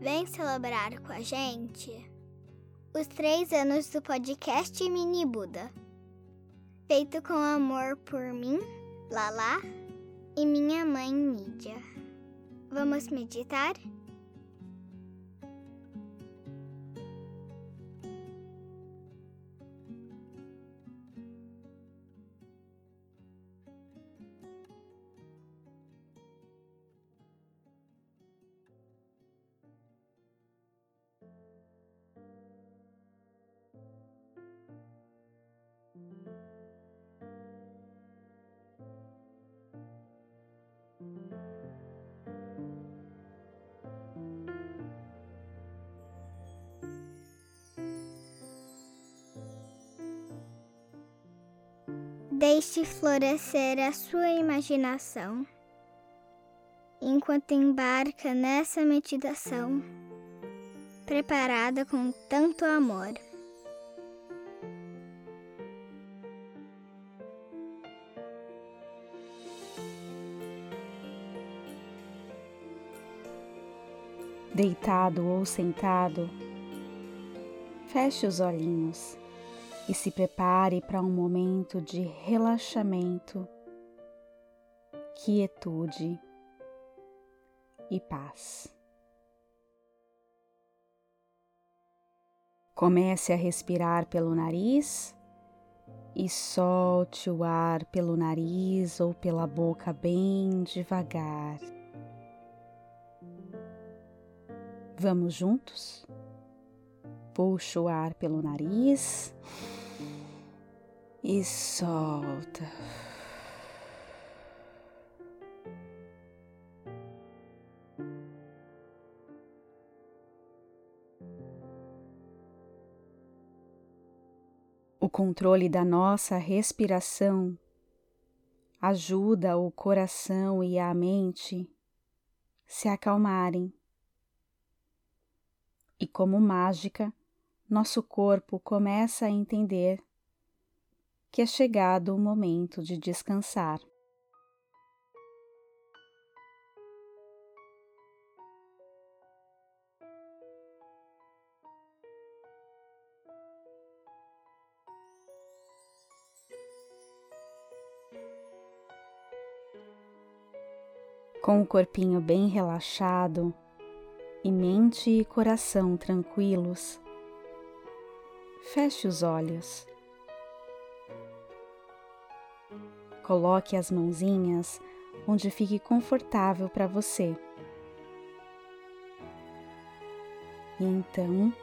Vem celebrar com a gente os três anos do podcast Mini Buda, feito com amor por mim, Lala, e minha mãe Nídia. Vamos meditar? Deixe florescer a sua imaginação enquanto embarca nessa meditação, preparada com tanto amor. Deitado ou sentado, feche os olhinhos e se prepare para um momento de relaxamento, quietude e paz. Comece a respirar pelo nariz e solte o ar pelo nariz ou pela boca bem devagar. Vamos juntos? Puxa o ar pelo nariz e solta. O controle da nossa respiração ajuda o coração e a mente se acalmarem. E como mágica, nosso corpo começa a entender que é chegado o momento de descansar. Com o corpinho bem relaxado e mente e coração tranquilos, feche os olhos Coloque as mãozinhas onde fique confortável para você. E então,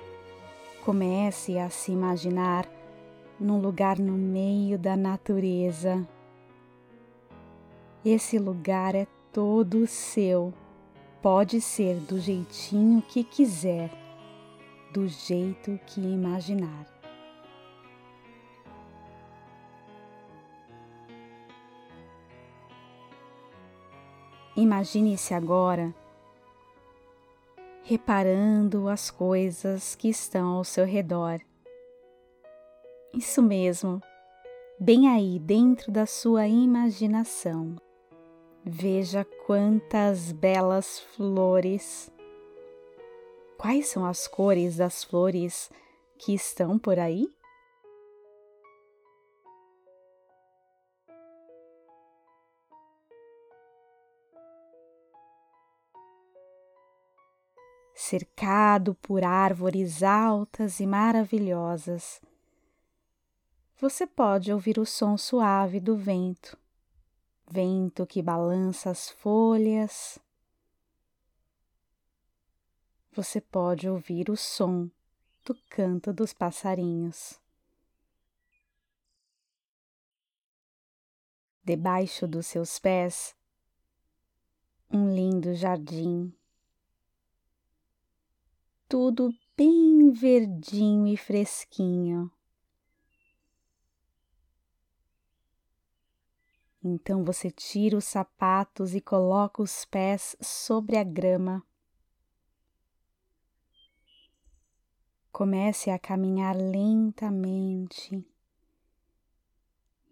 comece a se imaginar num lugar no meio da natureza. Esse lugar é todo seu. Pode ser do jeitinho que quiser, do jeito que imaginar. Imagine-se agora reparando as coisas que estão ao seu redor. Isso mesmo, bem aí dentro da sua imaginação. Veja quantas belas flores. Quais são as cores das flores que estão por aí? cercado por árvores altas e maravilhosas. Você pode ouvir o som suave do vento, vento que balança as folhas. Você pode ouvir o som do canto dos passarinhos. Debaixo dos seus pés, um lindo jardim tudo bem verdinho e fresquinho. Então você tira os sapatos e coloca os pés sobre a grama. Comece a caminhar lentamente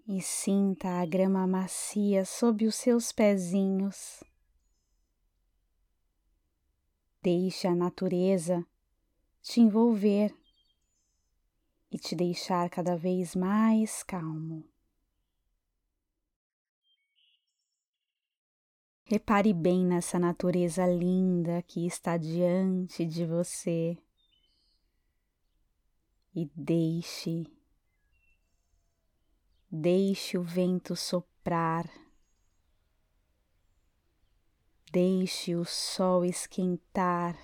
e sinta a grama macia sob os seus pezinhos. Deixe a natureza te envolver e te deixar cada vez mais calmo. Repare bem nessa natureza linda que está diante de você. E deixe, deixe o vento soprar, deixe o sol esquentar.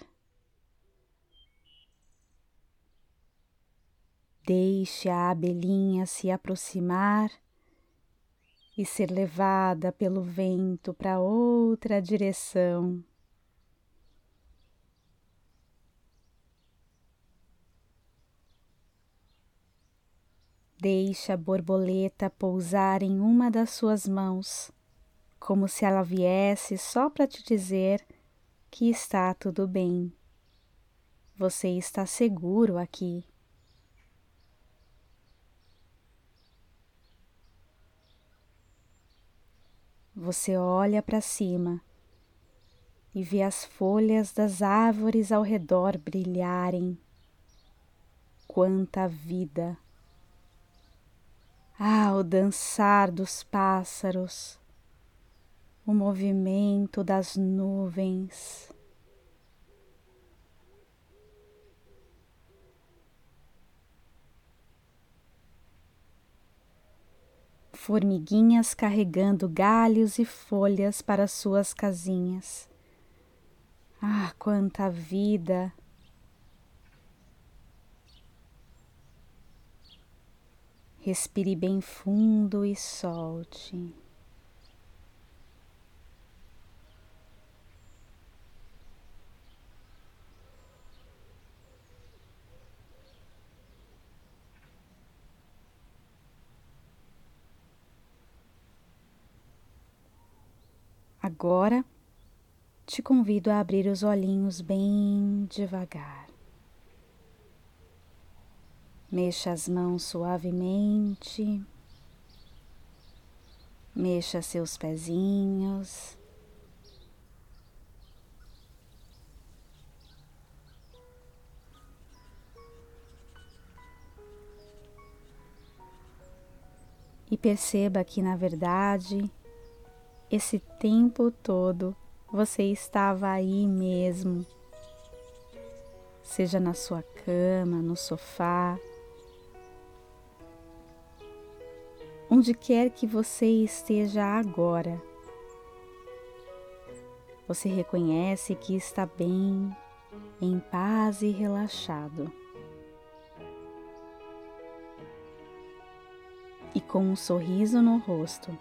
Deixe a abelhinha se aproximar e ser levada pelo vento para outra direção. Deixe a borboleta pousar em uma das suas mãos, como se ela viesse só para te dizer que está tudo bem. Você está seguro aqui. Você olha para cima e vê as folhas das árvores ao redor brilharem. Quanta vida! Ah, o dançar dos pássaros, o movimento das nuvens. Formiguinhas carregando galhos e folhas para suas casinhas. Ah, quanta vida! Respire bem fundo e solte. Agora te convido a abrir os olhinhos bem devagar. Mexa as mãos suavemente, mexa seus pezinhos. E perceba que, na verdade, esse tempo todo você estava aí mesmo, seja na sua cama, no sofá, onde quer que você esteja agora. Você reconhece que está bem, em paz e relaxado. E com um sorriso no rosto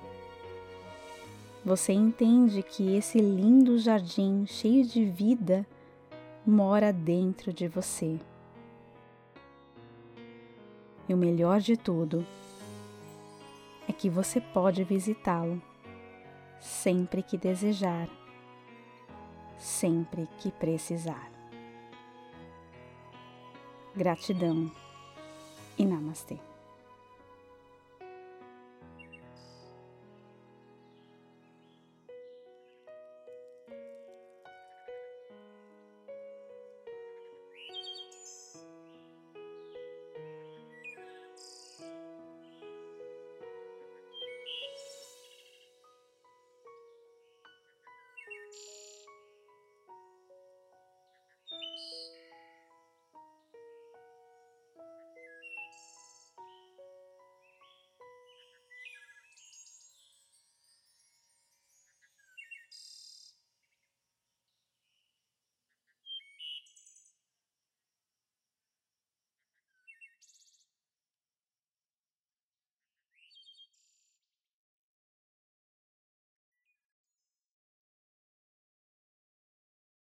você entende que esse lindo jardim cheio de vida mora dentro de você. E o melhor de tudo é que você pode visitá-lo sempre que desejar, sempre que precisar. Gratidão e namastê.